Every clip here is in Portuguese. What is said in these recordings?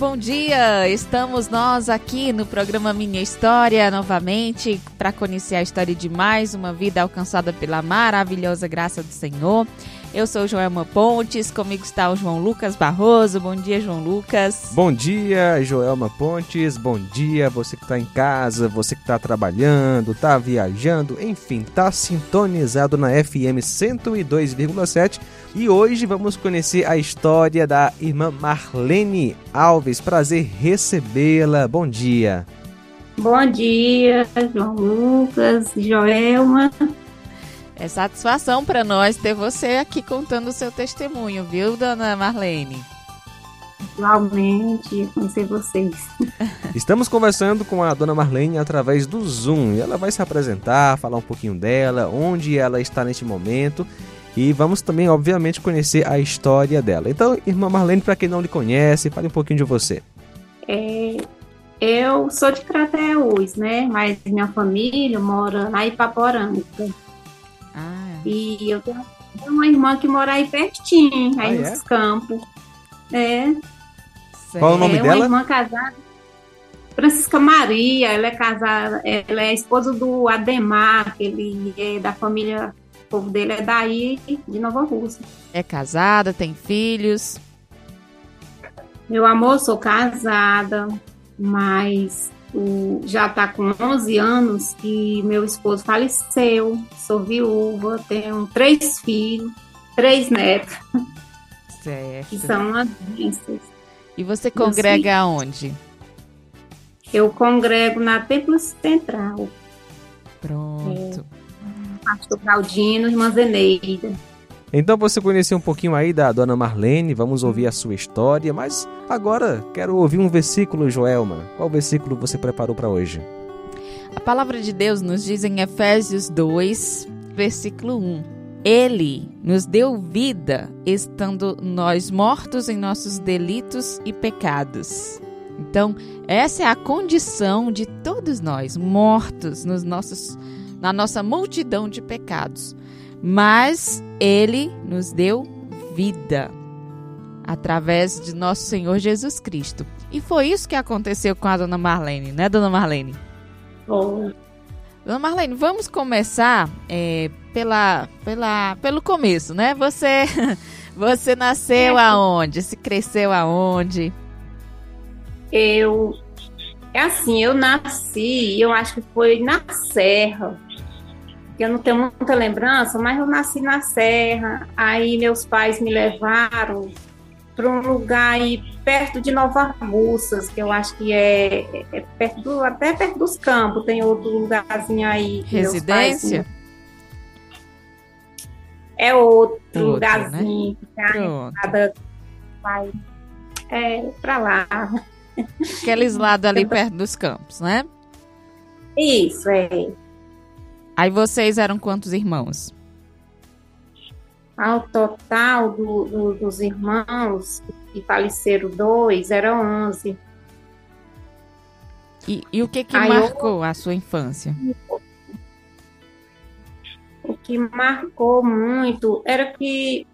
Bom dia! Estamos nós aqui no programa Minha História novamente para conhecer a história de mais uma vida alcançada pela maravilhosa graça do Senhor. Eu sou Joelma Pontes, comigo está o João Lucas Barroso. Bom dia, João Lucas. Bom dia, Joelma Pontes. Bom dia, você que está em casa, você que está trabalhando, está viajando, enfim, está sintonizado na FM 102,7. E hoje vamos conhecer a história da irmã Marlene Alves. Prazer recebê-la. Bom dia. Bom dia, João Lucas, Joelma. É satisfação para nós ter você aqui contando o seu testemunho, viu, dona Marlene? Igualmente, conhecer vocês. Estamos conversando com a dona Marlene através do Zoom e ela vai se apresentar, falar um pouquinho dela, onde ela está neste momento e vamos também, obviamente, conhecer a história dela. Então, irmã Marlene, para quem não lhe conhece, fale um pouquinho de você. É, eu sou de Crateús, né? Mas minha família mora na Ipaporanga. E eu tenho uma irmã que mora aí pertinho, aí ah, nos é? campos. É. Qual é o nome é dela? uma irmã casada. Francisca Maria, ela é casada, ela é esposa do Ademar, que ele é da família, o povo dele é daí, de Nova Rússia. É casada, tem filhos? Meu amor, sou casada, mas o, já está com 11 anos que meu esposo faleceu, sou viúva, tenho três filhos, três netos. Certo. Que são agências. E você congrega aonde? Eu congrego na Templo Central. Pronto. É, Pastor Claudino, Irmã Zeneida. Então você conheceu um pouquinho aí da dona Marlene, vamos ouvir a sua história, mas agora quero ouvir um versículo, Joelma. Qual versículo você preparou para hoje? A palavra de Deus nos diz em Efésios 2, versículo 1. Ele nos deu vida estando nós mortos em nossos delitos e pecados. Então, essa é a condição de todos nós, mortos nos nossos, na nossa multidão de pecados mas ele nos deu vida através de nosso Senhor Jesus Cristo. E foi isso que aconteceu com a dona Marlene, né, dona Marlene? Bom. Dona Marlene, vamos começar é, pela, pela, pelo começo, né? Você, você nasceu é. aonde? Se cresceu aonde? Eu, é assim, eu nasci, eu acho que foi na Serra, eu não tenho muita lembrança, mas eu nasci na Serra, aí meus pais me levaram para um lugar aí perto de Nova Russas, que eu acho que é, é perto do, até perto dos campos, tem outro lugarzinho aí. Residência? é outro, outro né? lugarzinho, né? cada pai é para lá. Aqueles lados ali perto dos campos, né? Isso, é. Aí vocês eram quantos irmãos? Ao total do, do, dos irmãos que faleceram dois, eram onze. E, e o que que Aí marcou eu... a sua infância? O que marcou muito era que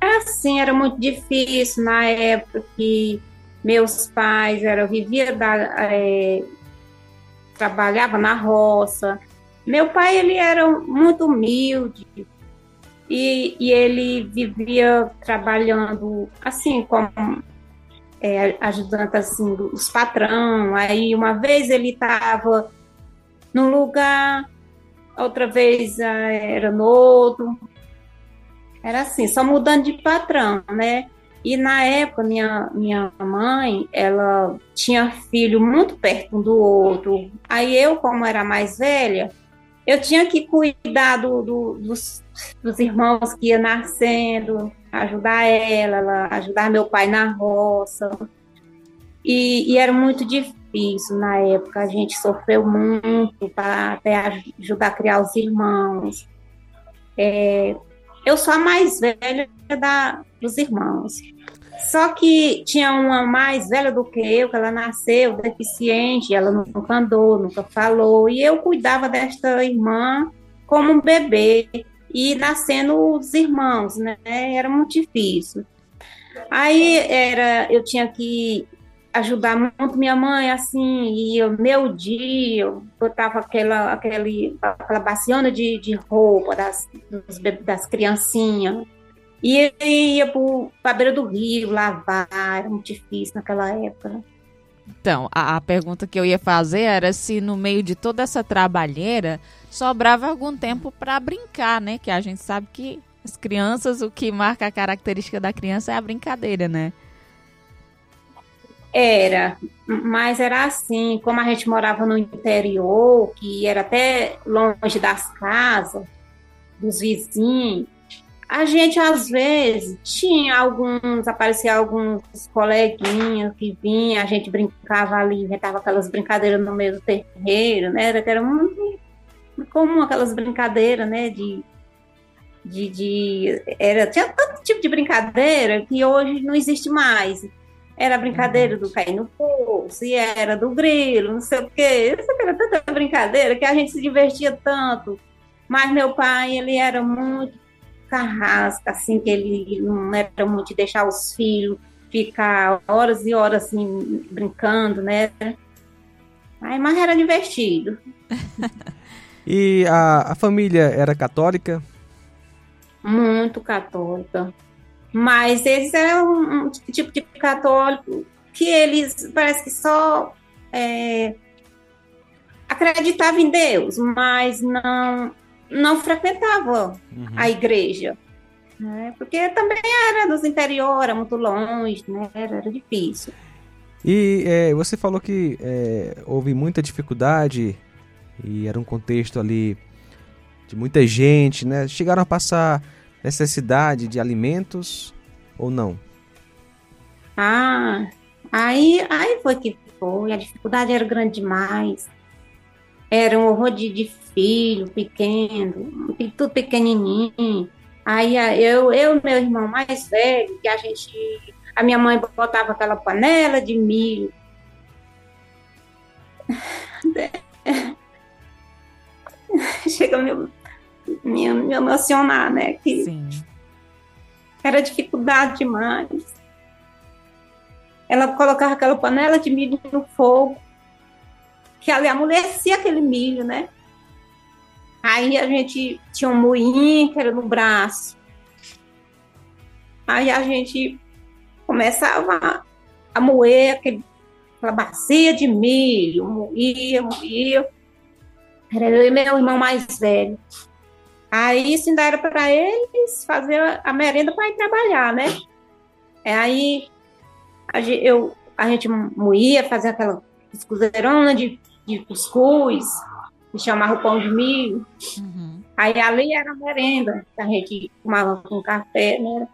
era assim, era muito difícil na época que meus pais eram vivia da é, trabalhava na roça meu pai ele era muito humilde e, e ele vivia trabalhando assim como é, ajudando assim os patrão. Aí uma vez ele estava num lugar, outra vez ah, era no outro. Era assim, só mudando de patrão, né? E na época, minha, minha mãe, ela tinha filho muito perto um do outro. Aí eu, como era mais velha, eu tinha que cuidar do, do, dos, dos, irmãos que iam nascendo. ajudar ela, ela ajudar meu pai na roça. E, e, era muito difícil na época, a gente sofreu muito para até ajudar a criar os irmãos. É, eu sou a mais velha da, dos irmãos. Só que tinha uma mais velha do que eu, que ela nasceu deficiente, ela nunca andou, nunca falou, e eu cuidava desta irmã como um bebê, e nascendo os irmãos, né? Era muito difícil. Aí era, eu tinha que ajudar muito minha mãe, assim, e eu, meu dia, eu botava aquela, aquele, aquela baciona de, de roupa das, dos, das criancinhas, e ia para a beira do rio lavar, era muito difícil naquela época. Então, a, a, pergunta que eu ia fazer era se no meio de toda essa trabalheira sobrava algum tempo para brincar, né? Que a gente sabe que as crianças, o que marca a característica da criança é a brincadeira, né? Era, mas era assim, como a gente morava no interior, que era até longe das casas, dos vizinhos, a gente às vezes tinha alguns, aparecia alguns coleguinhas que vinham, a gente brincava ali, inventava aquelas brincadeiras no meio do terreiro, né? Era, era muito comum aquelas brincadeiras, né? De, de, de, era, tinha tanto tipo de brincadeira que hoje não existe mais. Era a brincadeira do cair no poço, e era do grilo, não sei o quê. Isso era tanta brincadeira que a gente se divertia tanto. Mas meu pai, ele era muito carrasca, assim, que ele não era muito de deixar os filhos ficar horas e horas assim, brincando, né? Aí, mas era divertido. e a, a família era católica? Muito católica. Mas eles eram um tipo de católico que eles parece que só é, acreditavam em Deus, mas não não frequentavam uhum. a igreja. Né? Porque também era dos interior, era muito longe, né? era, era difícil. E é, você falou que é, houve muita dificuldade e era um contexto ali de muita gente, né? Chegaram a passar necessidade de alimentos ou não? Ah, aí, aí foi que foi. A dificuldade era grande demais. Era um horror de, de filho pequeno, tudo pequenininho. Aí eu, eu e meu irmão mais velho, que a gente. A minha mãe botava aquela panela de milho. Chega a me, me, me emocionar, né? Que Sim. Era dificuldade demais. Ela colocava aquela panela de milho no fogo, que ali amolecia aquele milho, né? Aí a gente tinha um moinho que era no braço. Aí a gente começava a moer aquele, aquela bacia de milho, moía, moía. Era eu e meu irmão mais velho. Aí isso ainda era para eles fazer a merenda para ir trabalhar, né? É, aí a gente, eu, a gente moía, fazia aquela cuscuzeirona de, de cuscuz, que chamava o pão de milho. Uhum. Aí ali era merenda, que a gente tomava com café, né?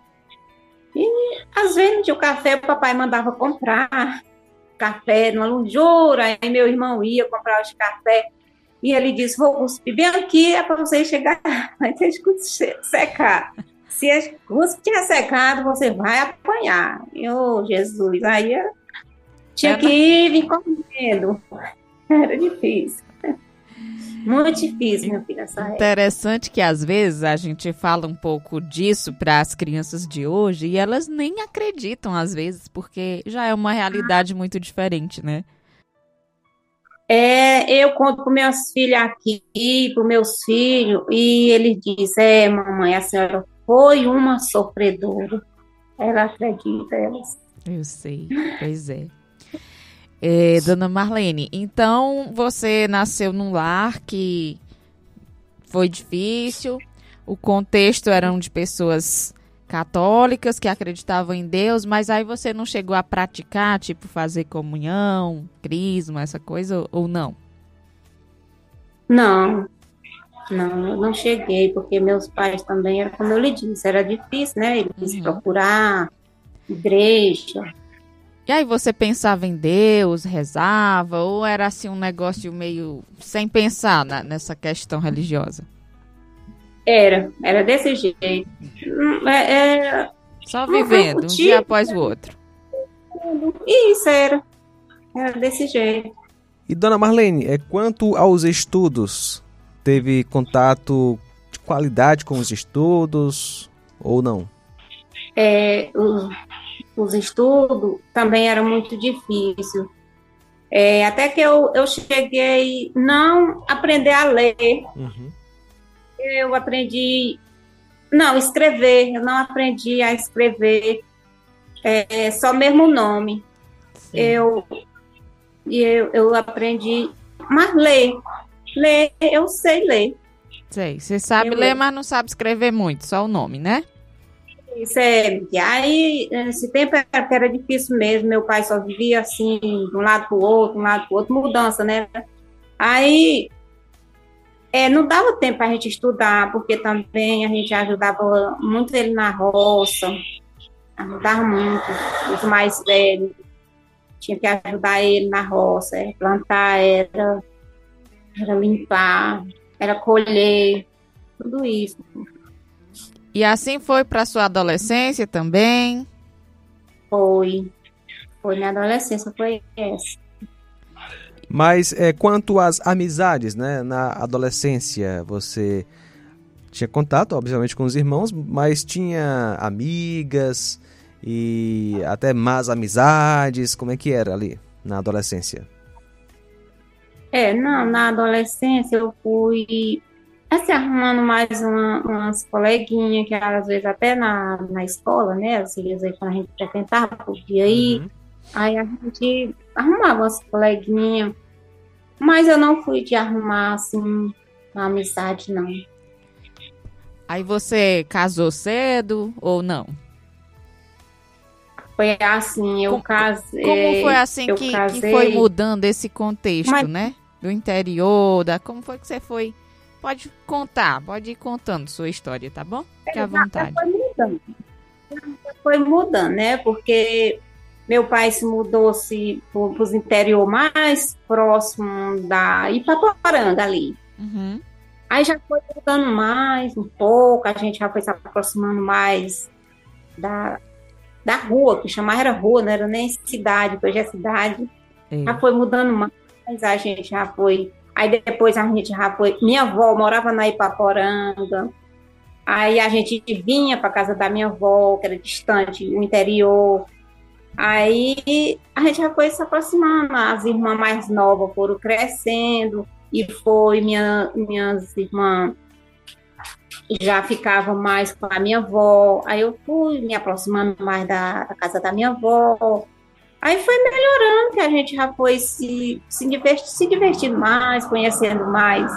E às vezes o café, o papai mandava comprar café numa lujura, aí meu irmão ia comprar os café e ele disse: Vou cuspir bem aqui, é para você chegar, vai ter secar. Se a cuspe tiver secado, você vai apanhar. E, oh, Jesus, aí eu tinha é, que ir vir comendo. Era difícil. Muito difícil, meu filho, essa Interessante que às vezes a gente fala um pouco disso para as crianças de hoje e elas nem acreditam às vezes, porque já é uma realidade muito diferente, né? É, eu conto para meus filhos aqui, para meus filhos, e ele diz: É, mamãe, a senhora foi uma sofredora. Ela acredita, elas. Eu sei, pois é. É. Dona Marlene, então você nasceu num lar que foi difícil, o contexto eram de pessoas católicas que acreditavam em Deus, mas aí você não chegou a praticar, tipo fazer comunhão, crisma, essa coisa, ou não? Não. Não, eu não cheguei, porque meus pais também, era como eu lhe disse, era difícil, né? Eles uhum. procurar igreja. E aí você pensava em Deus, rezava, ou era assim um negócio meio sem pensar na, nessa questão religiosa? Era, era desse jeito. Hum, é, é, Só vivendo, um dia após o outro. Isso era. Era desse jeito. E dona Marlene, é quanto aos estudos, teve contato de qualidade com os estudos ou não? É, os, os estudos também era muito difícil. É, até que eu, eu cheguei não aprender a ler. Uhum. Eu aprendi não escrever. Eu não aprendi a escrever é, só mesmo o nome. Sim. Eu eu, eu aprendi, mas ler Ler, eu sei ler. Sei, você sabe eu ler, mas não sabe escrever muito, só o nome, né? Isso é. Aí, esse tempo era difícil mesmo. Meu pai só vivia assim, de um lado para o outro, de um lado para o outro, mudança, né? Aí, é, não dava tempo para a gente estudar, porque também a gente ajudava muito ele na roça, ajudava muito os mais velhos. Tinha que ajudar ele na roça, era plantar, era era limpar, era colher, tudo isso. E assim foi para sua adolescência também? Foi. Foi na adolescência, foi essa. Mas é, quanto às amizades, né? Na adolescência, você tinha contato, obviamente, com os irmãos, mas tinha amigas e até más amizades. Como é que era ali na adolescência? É, não, na adolescência eu fui assim, arrumando mais uma, umas coleguinhas, que às vezes até na, na escola, né? Às vezes aí quando a gente frequentava, podia ir. Uhum. Aí a gente arrumava umas coleguinhas. Mas eu não fui de arrumar, assim, uma amizade, não. Aí você casou cedo ou não? Foi assim, eu como, casei. Como foi assim que, que, foi mudando esse contexto, mas, né? do interior, da como foi que você foi? Pode contar, pode ir contando sua história, tá bom? Fique à vontade. Foi mudando. Foi mudando, né? Porque meu pai se mudou-se para os interior mais próximo da Ipaporanga ali. Uhum. Aí já foi mudando mais um pouco, a gente já foi se aproximando mais da, da rua, que chamava era rua, não era nem cidade, hoje é cidade. É. Já foi mudando mais mas a gente já foi. Aí depois a gente já foi. Minha avó morava na Ipaporanga. Aí a gente vinha para casa da minha avó, que era distante, no interior. Aí a gente já foi se aproximando, as irmãs mais novas foram crescendo, e foi minha, minhas irmãs já ficavam mais com a minha avó. Aí eu fui me aproximando mais da, da casa da minha avó. Aí foi melhorando, que a gente já foi se, se, divertir, se divertindo mais, conhecendo mais.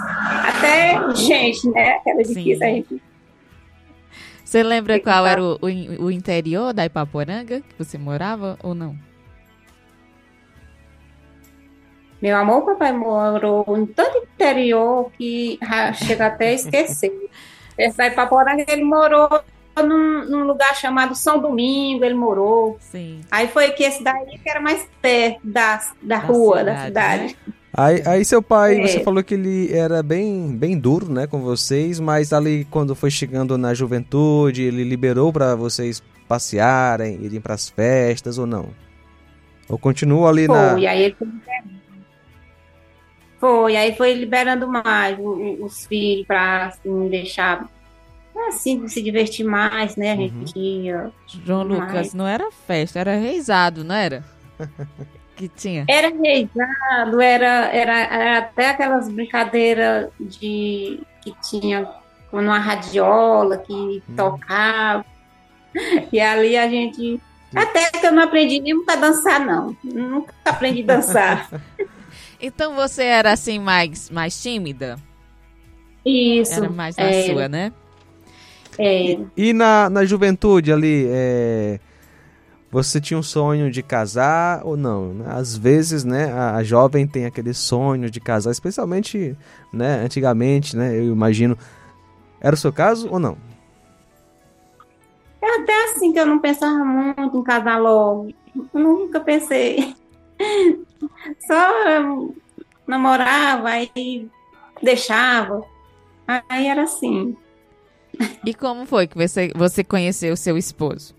Até gente, né? Era difícil a gente. Você lembra qual era o, o, o interior da Ipaporanga que você morava ou não? Meu amor, papai morou em tanto interior que chega até a esquecer. Essa Ipaporanga, ele morou num, num, lugar chamado São Domingo, ele morou. Sim. Aí foi que esse daí que era mais perto da, da, da rua, cidade, da cidade. Né? Aí, aí seu pai, é. você falou que ele era bem, bem duro, né, com vocês, mas ali quando foi chegando na juventude, ele liberou para vocês passearem, irem para as festas ou não? Ou continua ali foi, na... Foi, aí ele foi, aí foi liberando mais os filhos para assim, deixar assim, se divertir mais, né? A gente uhum. ia. João mais. Lucas, não era festa, era reizado, não era? que tinha? Era reizado, era, era, era até aquelas brincadeiras de que tinha uma radiola que uhum. tocava. E ali a gente. Até que eu não aprendi nem a dançar, não. Nunca aprendi a dançar. então você era assim mais, mais tímida? Isso. Era mais na é, sua, né? É. E, na, na juventude ali, é, Você tinha um sonho de casar ou não? Às vezes, né, a, a jovem tem aquele sonho de casar, especialmente, né, antigamente, né, eu imagino. Era o seu caso ou não? É até assim que eu não pensava muito em casar logo. Nunca pensei. Só namorava e deixava. Aí era assim. E como foi que você, você conheceu seu esposo?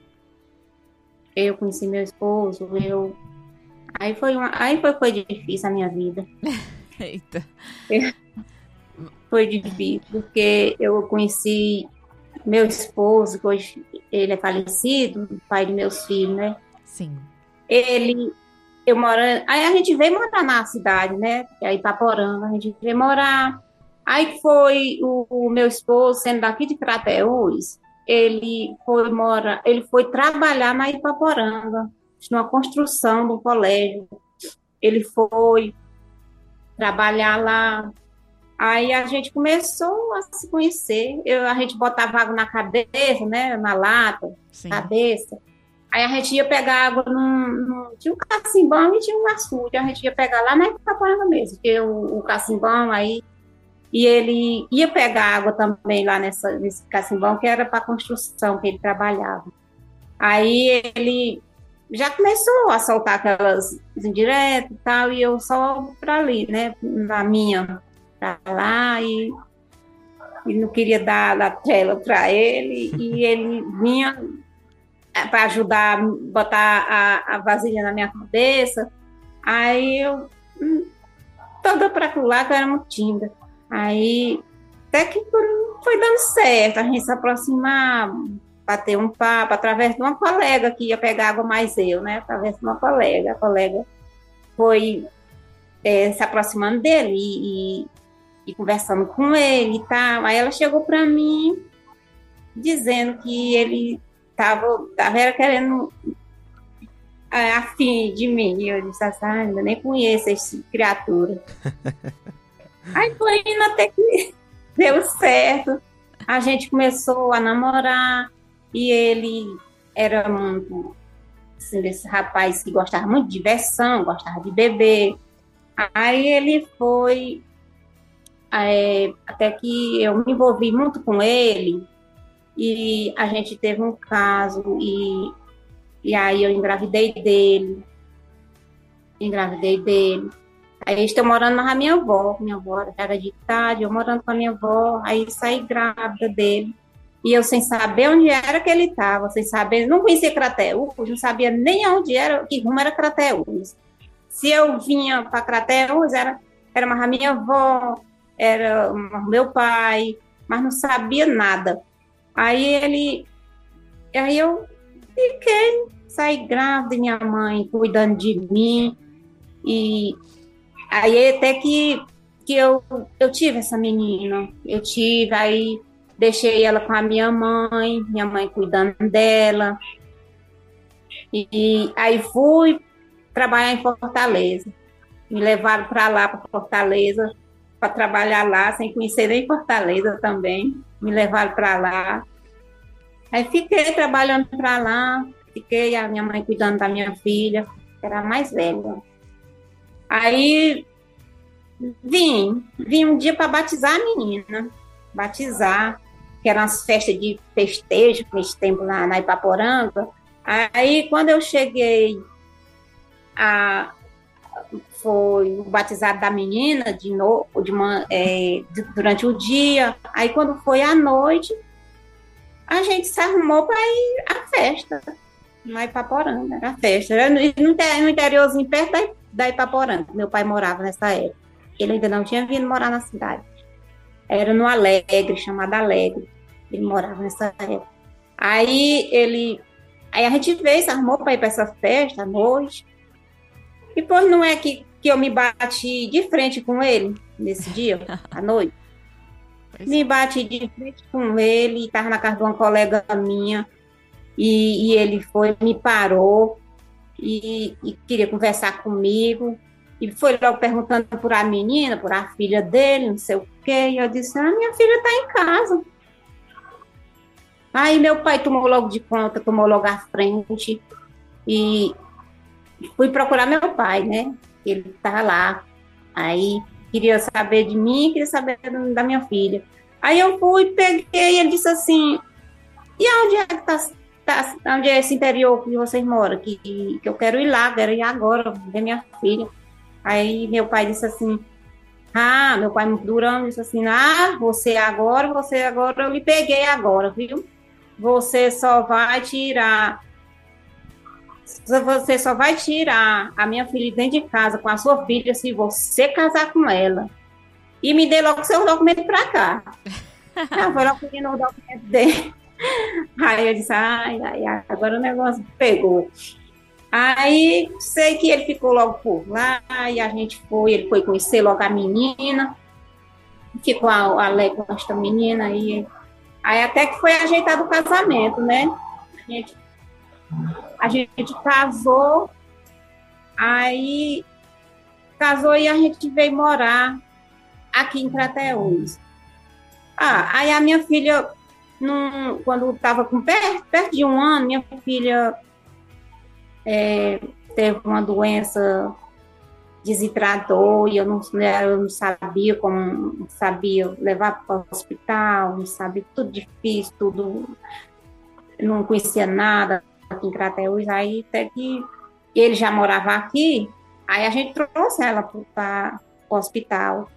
Eu conheci meu esposo, eu. Aí foi, uma... Aí foi, foi difícil a minha vida. Eita. Foi difícil, porque eu conheci meu esposo, que hoje ele é falecido, pai de meus filhos, né? Sim. Ele, eu moro, aí a gente veio morar na cidade, né? Aí Ipaporanga, a gente veio morar. Aí foi o, o meu esposo, sendo daqui de Crateús, ele foi mora, ele foi trabalhar na Ipaporanga, numa construção do colégio. Ele foi trabalhar lá. Aí a gente começou a se conhecer. Eu, a gente botava água na cabeça, né? Na lata, Sim. cabeça. Aí a gente ia pegar água num, num tinha um cacimbão e tinha um açude. A gente ia pegar lá na Ipaporanga mesmo, porque o, o cacimbão aí e ele ia pegar água também lá nessa, nesse cacimbão, que era para construção que ele trabalhava. Aí ele já começou a soltar aquelas indiretas e tal, e eu só para ali, né, na minha, para lá, e, e não queria dar a tela para ele, e ele vinha para ajudar a botar a, a vasilha na minha cabeça, aí eu, hum, toda para lá que eu era muito tímida. Aí, até que foi dando certo, a gente se aproximar, bater um papo através de uma colega que ia pegar água mais eu, né? Através de uma colega. A colega foi é, se aproximando dele e, e, e, conversando com ele e tal. Aí ela chegou para mim dizendo que ele estava tava querendo é, afim de mim. Eu disse assim, ah, ainda nem conheço essa criatura. Aí foi indo até que deu certo. A gente começou a namorar e ele era muito assim, desse rapaz que gostava muito de diversão, gostava de beber. Aí ele foi é, até que eu me envolvi muito com ele e a gente teve um caso e, e aí eu engravidei dele, engravidei dele. Aí estou morando com a minha avó, minha avó era de idade, eu morando com a minha avó, aí saí grávida dele. E eu sem saber onde era que ele estava, sem saber, não conhecia Crateús, não sabia nem onde era, que rumo era Crateús. Se eu vinha para Crateús, era, era mais a minha avó, era meu pai, mas não sabia nada. Aí ele, aí eu fiquei, saí grávida, minha mãe cuidando de mim, e Aí até que, que eu, eu tive essa menina. Eu tive, aí deixei ela com a minha mãe, minha mãe cuidando dela. E, e aí fui trabalhar em Fortaleza. Me levaram para lá, para Fortaleza, para trabalhar lá, sem conhecer nem Fortaleza também. Me levaram para lá. Aí fiquei trabalhando para lá, fiquei a minha mãe cuidando da minha filha, que era a mais velha. Aí vim, vim um dia para batizar a menina, batizar, que eram as festas de festejo nesse tempo lá na Ipaporanga. Aí quando eu cheguei a foi o batizado da menina de novo, de uma, é, durante o dia. Aí quando foi à noite, a gente se arrumou para ir à festa na Ipaporanga, era a festa. No, no interiorzinho perto da, da Ipaporanga. Meu pai morava nessa época. Ele ainda não tinha vindo morar na cidade. Era no Alegre, chamado Alegre. Ele morava nessa época. Aí ele. Aí a gente veio, se arrumou para ir para essa festa à noite. E pois não é que, que eu me bati de frente com ele nesse dia, à noite. Me bati de frente com ele, estava na casa de uma colega minha. E, e ele foi, me parou e, e queria conversar comigo. E foi logo perguntando por a menina, por a filha dele, não sei o quê. E eu disse: Ah, minha filha está em casa. Aí meu pai tomou logo de conta, tomou logo à frente. E fui procurar meu pai, né? Ele estava lá. Aí queria saber de mim, queria saber da minha filha. Aí eu fui, peguei, e ele disse assim: E onde é que tá, tá onde é esse interior que vocês moram? Que, que eu quero ir lá, quero ir agora, ver minha filha. Aí meu pai disse assim: Ah, meu pai muito durão disse assim: Ah, você agora, você agora, eu lhe peguei agora, viu? Você só vai tirar você só vai tirar a minha filha dentro de casa com a sua filha se você casar com ela. E me dê logo seus documentos para cá. Não, foi logo pedindo o documento dele. Aí eu disse, ai, ai, agora o negócio pegou. Aí sei que ele ficou logo por lá, e a gente foi, ele foi conhecer logo a menina, ficou alegre com esta menina aí. Aí até que foi ajeitado o casamento, né? A gente a gente casou, aí casou e a gente veio morar aqui em Crateús. Ah, aí a minha filha, num, quando estava com perto, perto de um ano, minha filha é, teve uma doença desidratou e eu não, eu não sabia como sabia levar para o hospital, não sabia tudo difícil, tudo não conhecia nada, aqui em Crateús, aí até que ele já morava aqui, aí a gente trouxe ela para o hospital.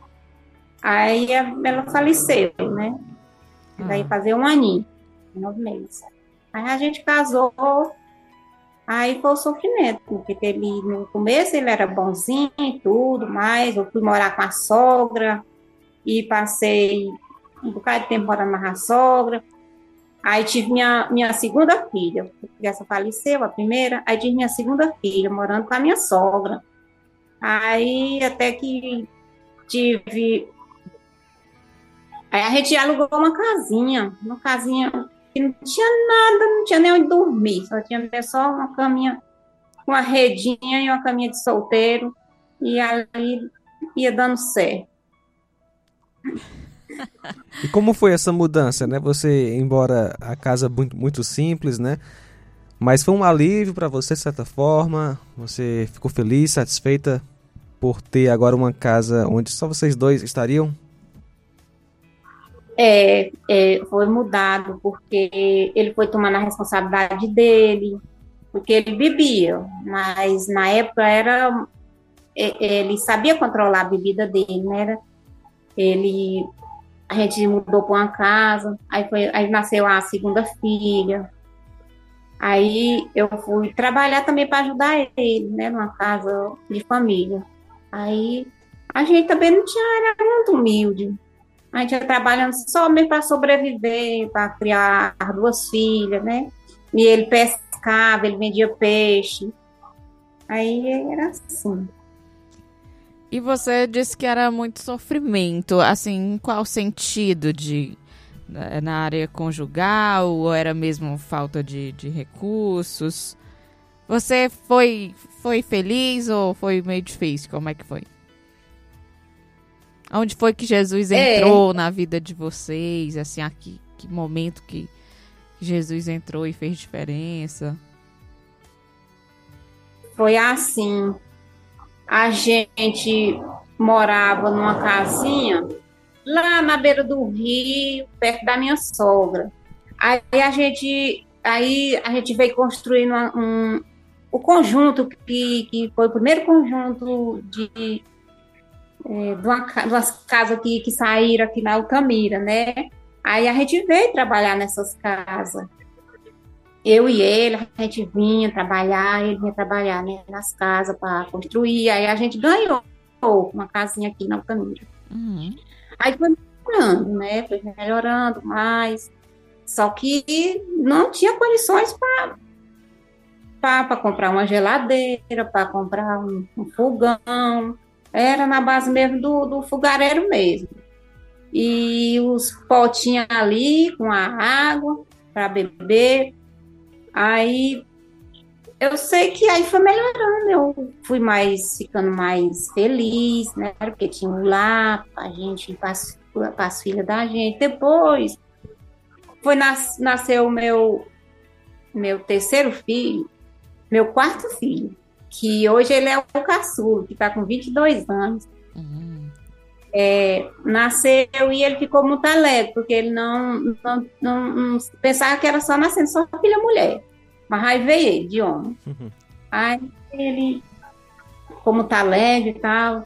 Aí ela faleceu, né? Daí uhum. fazer um aninho, nove meses. Aí a gente casou, aí foi o sofrimento, porque ele, no começo ele era bonzinho e tudo, mas eu fui morar com a sogra e passei um bocado de tempo morando com a sogra. Aí tive minha, minha segunda filha, porque essa faleceu, a primeira. Aí tive minha segunda filha, morando com a minha sogra. Aí até que tive. Aí a gente alugou uma casinha, uma casinha que não tinha nada, não tinha nem onde dormir, só tinha só uma caminha, uma redinha e uma caminha de solteiro, e aí ia dando certo. E como foi essa mudança, né? Você, embora a casa muito, muito simples, né? Mas foi um alívio para você, de certa forma? Você ficou feliz, satisfeita por ter agora uma casa onde só vocês dois estariam? É, é, foi mudado, porque ele foi tomando a responsabilidade dele, porque ele bebia, mas na época era. É, ele sabia controlar a bebida dele, né? Ele a gente mudou para uma casa, aí, foi, aí nasceu a segunda filha. Aí eu fui trabalhar também para ajudar ele, né, numa casa de família. Aí a gente também não tinha, era muito humilde. A gente ia trabalhando só mesmo para sobreviver, para criar as duas filhas, né? E ele pescava, ele vendia peixe. Aí era assim. E você disse que era muito sofrimento, assim, em qual sentido de né, na área conjugal ou era mesmo falta de, de recursos? Você foi foi feliz ou foi meio difícil? Como é que foi? Onde foi que Jesus é. entrou é. na vida de vocês? Assim, aqui, que momento que Jesus entrou e fez diferença? Foi assim a gente morava numa casinha lá na beira do rio, perto da minha sogra. Aí a gente, aí a gente veio construindo um, o conjunto que, que foi o primeiro conjunto de, é, de, uma, de umas casas que, que saíram aqui na Altamira, né? Aí a gente veio trabalhar nessas casas eu e ele, a gente vinha trabalhar, ele vinha trabalhar né, nas casas para construir, aí a gente ganhou uma casinha aqui na Altamira. Uhum. Aí foi melhorando, né? Foi melhorando mais. Só que não tinha condições para comprar uma geladeira, para comprar um, um, fogão. Era na base mesmo do, do fogareiro mesmo. E os potinhos ali com a água para beber. Aí eu sei que aí foi melhorando, eu fui mais ficando mais feliz, né? Porque tinha um lá, a gente para as filhas da gente. Depois foi nas, nasceu o meu meu terceiro filho. meu quarto filho, que hoje ele é o caçulo, que está com 22 anos. Uhum. É, nasceu e ele ficou muito alegre, porque ele não, não, não, não, pensava que era só nascendo só filha mulher. Mas aí veio ele, de homem. Uhum. Aí ele, como tá alegre e tal.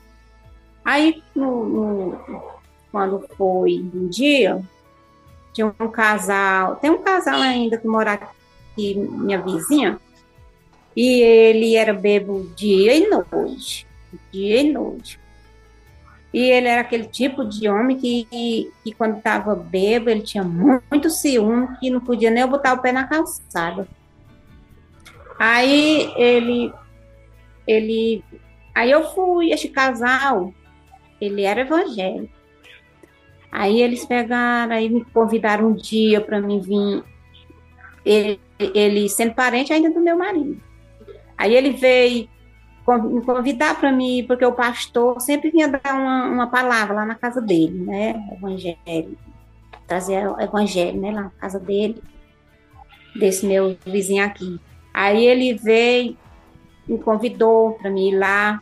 Aí, no, no, quando foi um dia, tinha um casal, tem um casal ainda que mora aqui, minha vizinha, e ele era bebo dia e noite. Dia e noite. E ele era aquele tipo de homem que, que quando estava bebo, ele tinha muito ciúme, que não podia nem botar o pé na calçada. Aí ele, ele, aí eu fui, este casal, ele era evangélico. Aí eles pegaram, aí me convidaram um dia para mim vir, ele, ele sendo parente ainda do meu marido. Aí ele veio me convidar para mim, porque o pastor sempre vinha dar uma, uma palavra lá na casa dele, né? Evangelho. Trazer o evangelho, né? Lá na casa dele, desse meu vizinho aqui. Aí ele veio, me convidou para mim ir lá.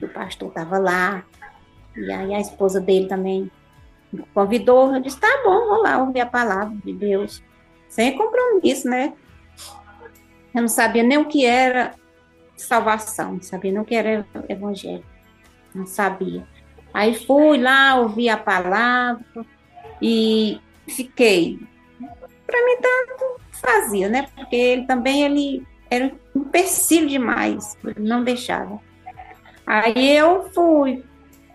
O pastor estava lá. E aí a esposa dele também me convidou. Eu disse: tá bom, vou lá ouvir a palavra de Deus. Sem compromisso, né? Eu não sabia nem o que era salvação, não sabia nem o que era evangelho. Não sabia. Aí fui lá, ouvi a palavra e fiquei. Para mim, tanto fazia, né? Porque ele também ele era um empecilho demais, não deixava. Aí eu fui.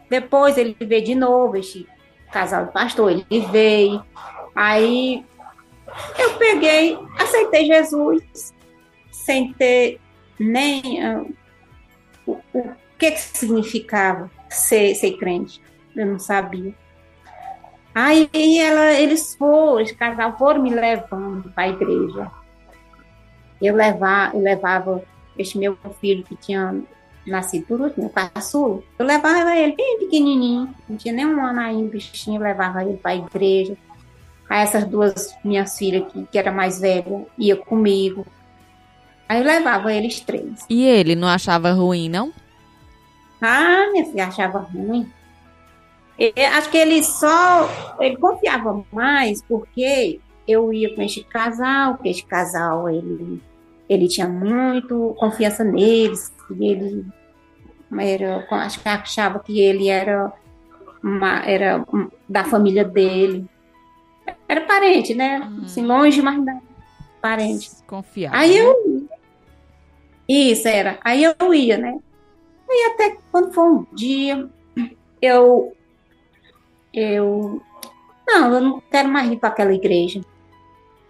Depois ele veio de novo, esse casal de pastor, ele veio. Aí eu peguei, aceitei Jesus sem ter nem uh, o, o que, que significava ser, ser crente. Eu não sabia. Aí ela, eles foram, esse casal foram me levando para a igreja. Eu, levar, eu levava este meu filho que tinha nascido por último, caçulo, eu levava ele bem pequenininho, não tinha nem um ano ainda, bichinho, eu levava ele para a igreja. Aí essas duas minhas filhas, que, que era mais velha, ia comigo. Aí eu levava eles três. E ele não achava ruim, não? Ah, minha filha, achava ruim. Eu, acho que ele só. Ele confiava mais porque eu ia com este casal, porque este casal ele, ele tinha muito confiança neles, e ele era, acho que achava que ele era, uma, era da família dele. Era parente, né? Uhum. Assim, longe, mas parente. Confiava. Aí né? eu isso era. Aí eu ia, né? Aí até quando foi um dia, eu. Eu. Não, eu não quero mais ir para aquela igreja.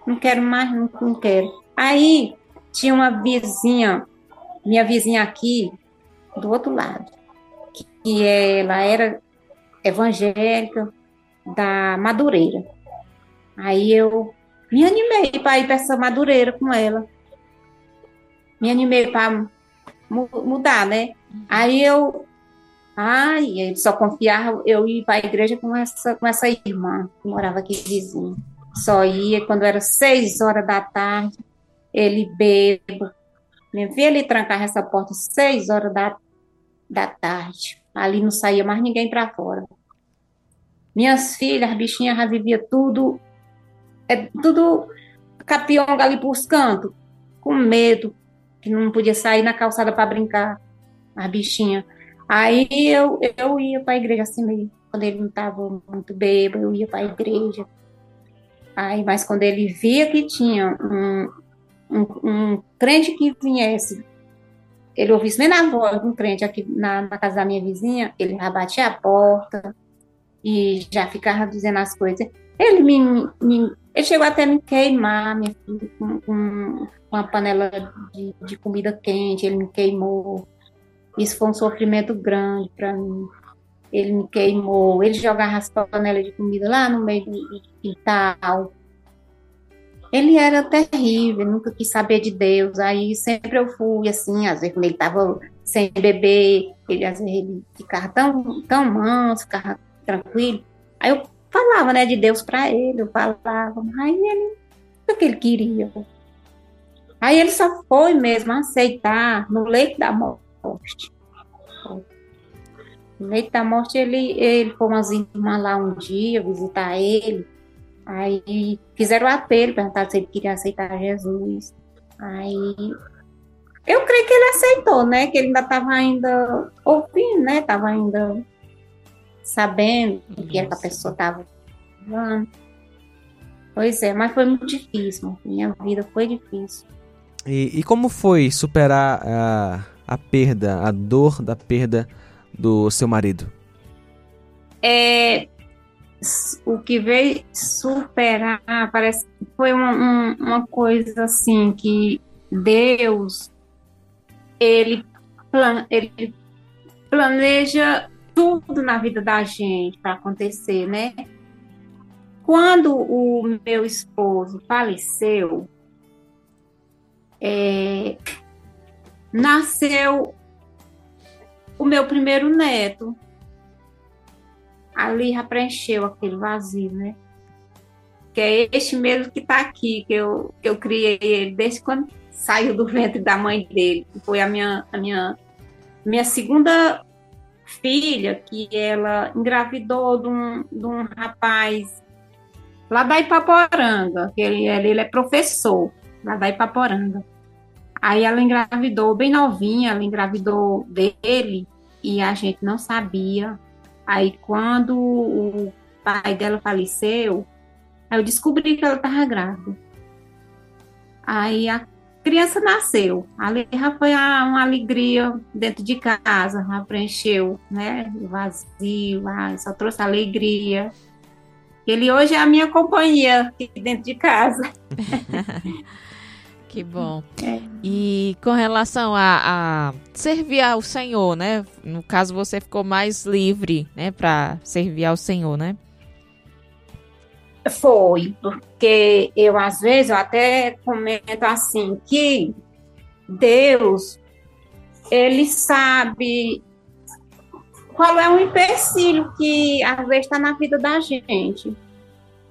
Não quero mais, não, não quero. Aí tinha uma vizinha, minha vizinha aqui, do outro lado, que ela era evangélica da Madureira. Aí eu me animei para ir para essa Madureira com ela me animei para mudar, né? Aí eu, ai, ele só confiava eu ir para a igreja com essa, com essa irmã que morava aqui vizinho. Só ia quando era seis horas da tarde, ele bebo. Me via ele trancar essa porta seis horas da, da tarde. Ali não saía mais ninguém para fora. Minhas filhas, as bichinhas já vivia tudo, é, tudo capionga ali por cantos, com medo, que não podia sair na calçada para brincar, a bichinha. Aí eu, eu ia para a igreja assim mesmo. Quando ele não estava muito bêbado, eu ia para a igreja. Aí, mas quando ele via que tinha um, um, um crente que viesse, ele ouvisse nem na voz um crente aqui na, na, casa da minha vizinha, ele já batia a porta e já ficava dizendo as coisas. Ele me, me ele chegou até me queimar, minha filha, com, com uma panela de, de comida quente, ele me queimou. Isso foi um sofrimento grande para mim. Ele me queimou, ele jogava as panelas de comida lá no meio do quintal. Ele era terrível, nunca quis saber de Deus. Aí sempre eu fui assim, às vezes quando ele estava sem beber, ele às vezes ele ficava tão, tão manso, ficava tranquilo. Aí eu falava, né, de Deus para ele, falava, mas ele, o que ele queria? Aí ele só foi mesmo aceitar no leito da morte. No leito da morte, ele, ele foi umas irmãs lá um dia visitar ele. Aí fizeram o apelo, perguntaram se ele queria aceitar Jesus. Aí eu creio que ele aceitou, né? Que ele ainda estava ainda ouvindo, né? Estava ainda sabendo o que, que a pessoa estava falando. Pois é, mas foi muito difícil. Minha vida foi difícil. E, e como foi superar a, a perda, a dor da perda do seu marido? É, o que veio superar parece foi uma, uma, uma coisa assim que Deus ele, plan, ele planeja tudo na vida da gente para acontecer, né? Quando o meu esposo faleceu, é, nasceu o meu primeiro neto. Ali já preencheu aquele vazio, né? Que é este mesmo que está aqui, que eu, que eu criei ele desde quando saiu do ventre da mãe dele, que foi a minha, a minha, minha segunda filha, que ela engravidou de um, de um rapaz lá da Ipaporanga, que ele, ele é professor lá da Ipaporanga. Aí ela engravidou bem novinha, ela engravidou dele e a gente não sabia. Aí quando o pai dela faleceu, eu descobri que ela estava grávida. Aí a criança nasceu. Ali já foi uma alegria dentro de casa, já preencheu, né? O vazio, só trouxe alegria. Ele hoje é a minha companhia aqui dentro de casa. Que bom. É. E com relação a, a, servir ao Senhor, né? No caso, você ficou mais livre, né? Para servir ao Senhor, né? Foi, porque eu, às vezes, eu até comento assim, que Deus, Ele sabe qual é o empecilho que, às vezes, está na vida da gente,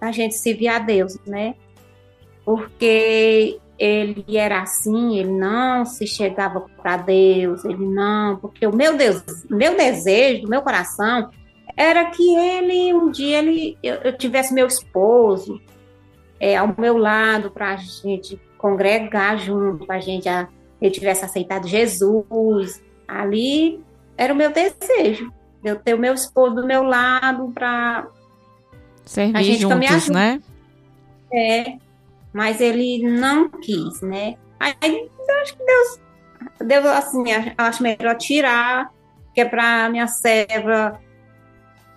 a gente servir a Deus, né? Porque ele era assim, ele não se chegava para Deus, ele não, porque o meu Deus, meu desejo meu coração era que ele um dia ele eu, eu tivesse meu esposo é, ao meu lado para a gente congregar junto, para a gente a, ele tivesse aceitado Jesus. Ali era o meu desejo, eu ter o meu esposo do meu lado para servir a gente juntos, né? É, mas ele não quis, né? Aí eu acho que Deus, Deus assim, acho melhor tirar, que é para minha serva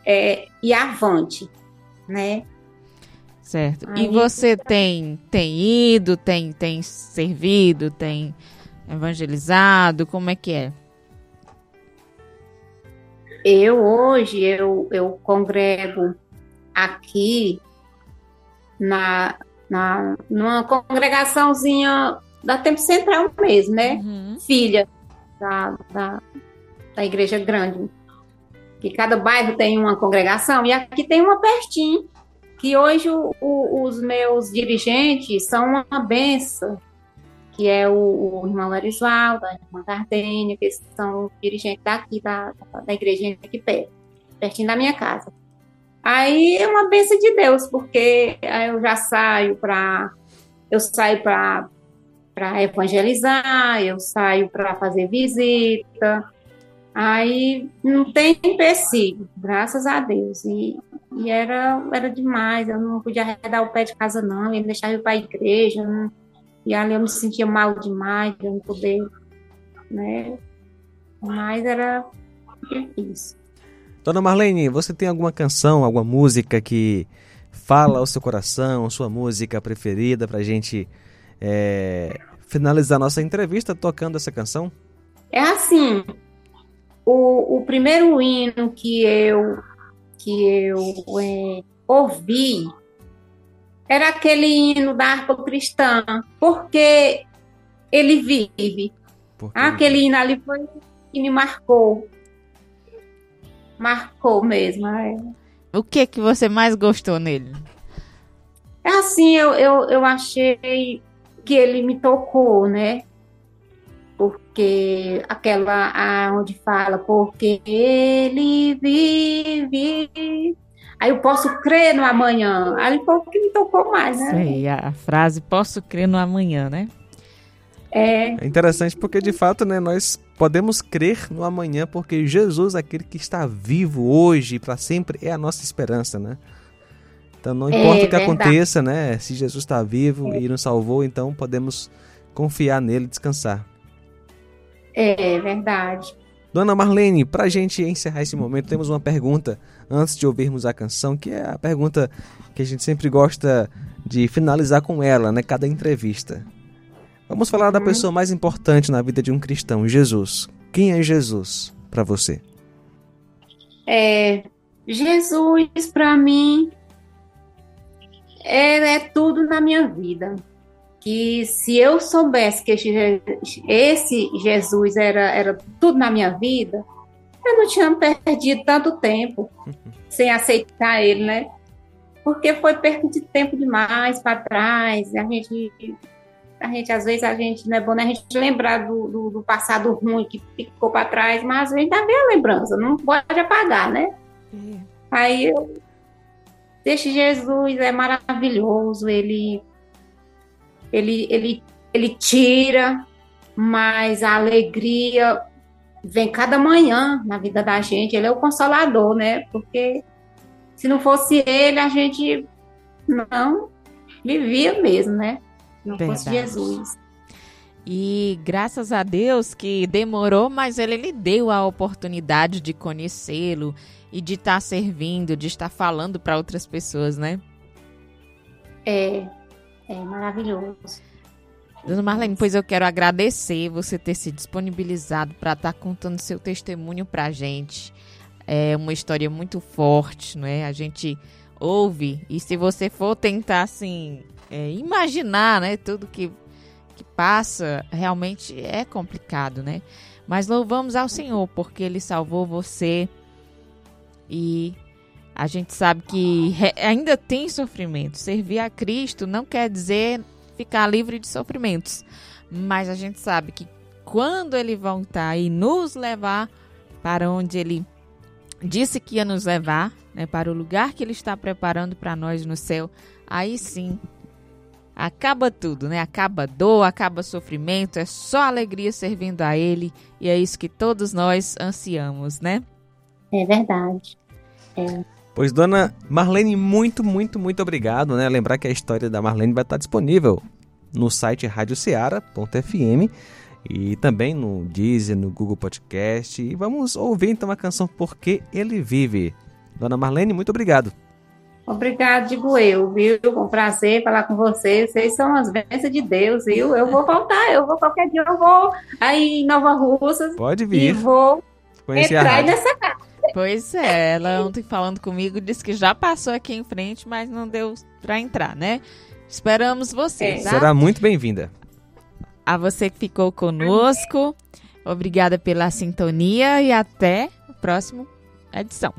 é, ir avante, né? Certo. Aí, e você tem tem ido, tem tem servido, tem evangelizado, como é que é? Eu hoje eu, eu congrego aqui na na, numa congregaçãozinha da Tempo Central mesmo, né? Uhum. Filha da, da, da igreja grande. Que cada bairro tem uma congregação, e aqui tem uma pertinho, que hoje o, o, os meus dirigentes são uma benção, que é o, o irmão Erisvaldo, a irmã Gardênia, que são dirigentes daqui, da, da igreja aqui perto, pertinho da minha casa. Aí é uma bênção de Deus, porque eu já saio para eu saio para evangelizar, eu saio para fazer visita. Aí não tem empecilho, graças a Deus. E, e era, era demais, eu não podia arredar o pé de casa, não, ele deixava ir para a igreja. Não, e ali eu me sentia mal demais, eu não poder, né? Mas era difícil. Dona Marlene, você tem alguma canção, alguma música que fala ao seu coração, sua música preferida para a gente é, finalizar nossa entrevista tocando essa canção? É assim, o, o primeiro hino que eu que eu é, ouvi era aquele hino da harpa cristã, porque ele vive. Porque aquele hino ali foi que me marcou marcou mesmo. É. O que que você mais gostou nele? É assim, eu, eu, eu achei que ele me tocou, né? Porque aquela a, onde fala, porque ele vive. Aí eu posso crer no amanhã. Aí foi o que me tocou mais, né? Sei, a frase posso crer no amanhã, né? É. É interessante porque, de fato, né, nós podemos crer no amanhã porque Jesus, aquele que está vivo hoje e para sempre, é a nossa esperança, né? Então não É importa o que verdade. aconteça, né? Se Jesus está vivo e nos salvou, então podemos confiar nele e descansar. É verdade. Dona Marlene, pra gente encerrar esse momento, temos uma pergunta antes de ouvirmos a canção, que é a pergunta que a gente sempre gosta de finalizar com ela, né? Cada entrevista. Vamos falar da Uhum. pessoa mais importante na vida de um cristão, Jesus. Quem é Jesus pra você? É, Jesus, para mim, é, é tudo na minha vida. Que se eu soubesse que esse, Je- esse Jesus era, era tudo na minha vida, eu não tinha perdido tanto tempo sem aceitar ele, né? Porque foi perda de tempo demais para trás. A gente, a gente, às vezes, a gente não é bom né? a gente lembrar do, do, do passado ruim que ficou para trás, mas a gente ainda vê a lembrança, não pode apagar, né? Aí eu esse Jesus é maravilhoso, ele ele ele ele tira, mas a alegria vem cada manhã na vida da gente. Ele é o consolador, né? Porque se não fosse ele, a gente não vivia mesmo, né? Não fosse Verdade. Jesus. E graças a Deus que demorou, mas ele lhe deu a oportunidade de conhecê-lo e de estar servindo, de estar falando para outras pessoas, né? É, é maravilhoso. Dona Marlene, pois eu quero agradecer você ter se disponibilizado para estar contando seu testemunho para a gente. É uma história muito forte, não é? A gente ouve e se você for tentar assim é, imaginar, né, tudo que que passa, realmente é complicado, né? Mas louvamos ao Senhor porque Ele salvou você e a gente sabe que ainda tem sofrimento. Servir a Cristo não quer dizer ficar livre de sofrimentos, mas a gente sabe que quando Ele voltar e nos levar para onde Ele disse que ia nos levar, né, para o lugar que Ele está preparando para nós no céu, aí sim acaba tudo, né? Acaba dor, acaba sofrimento, é só alegria servindo a Ele e é isso que todos nós ansiamos, né? É verdade. Pois, dona Marlene, muito, muito, muito obrigado, né? Lembrar que a história da Marlene vai estar disponível no site radioceara.fm e também no Deezer, no Google Podcast. E vamos ouvir então a canção Porque Ele Vive. Dona Marlene, muito obrigado. Obrigado, digo eu, viu? Um prazer falar com vocês. Vocês são as bênçãos de Deus, viu? Eu vou voltar, eu vou qualquer dia, eu vou aí em Nova Russas Pode e vir vou conhecer entrar nessa casa. Pois é, ela ontem falando comigo disse que já passou aqui em frente, mas não deu para entrar, né? Esperamos você, É. tá? Será muito bem-vinda. A você que ficou conosco, obrigada pela sintonia e até a próxima edição.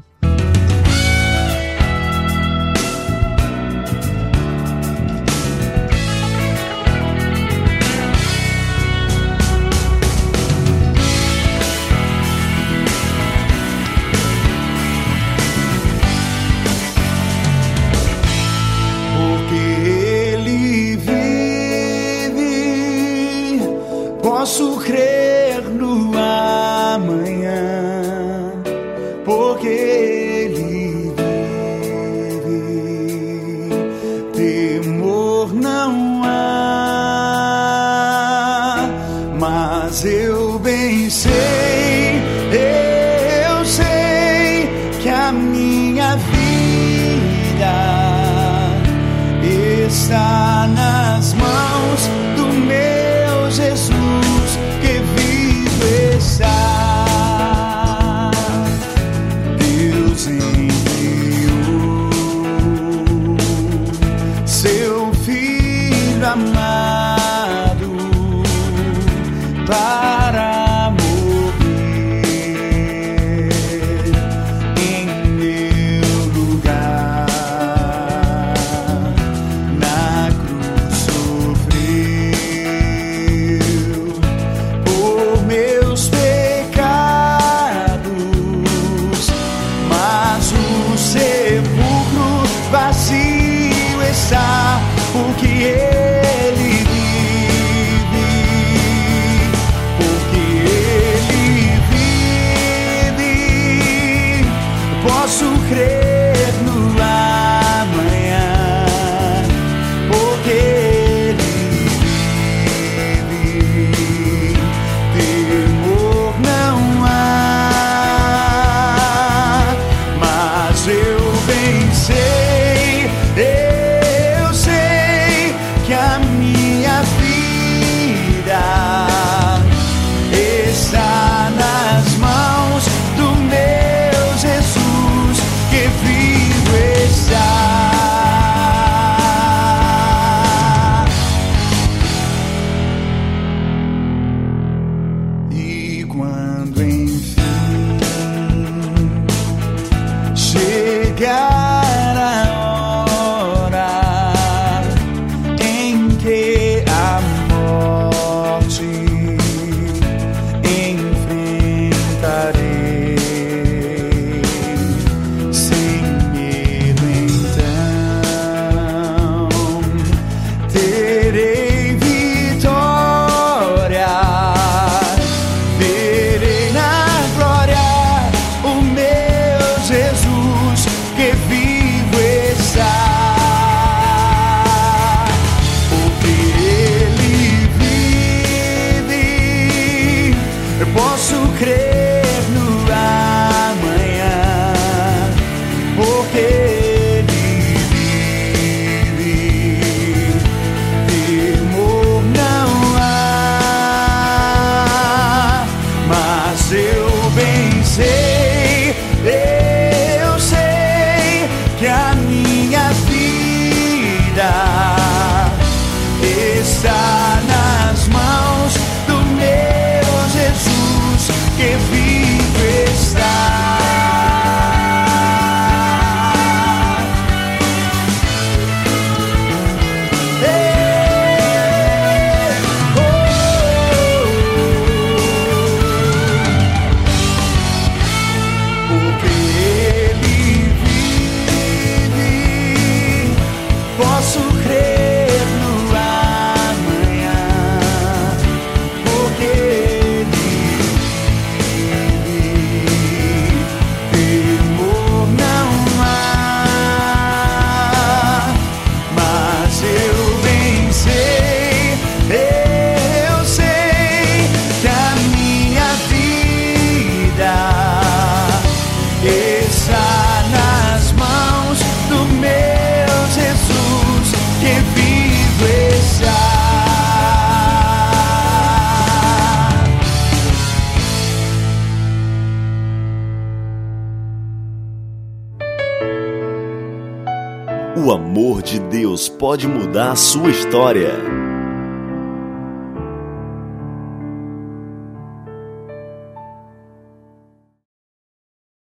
A sua história.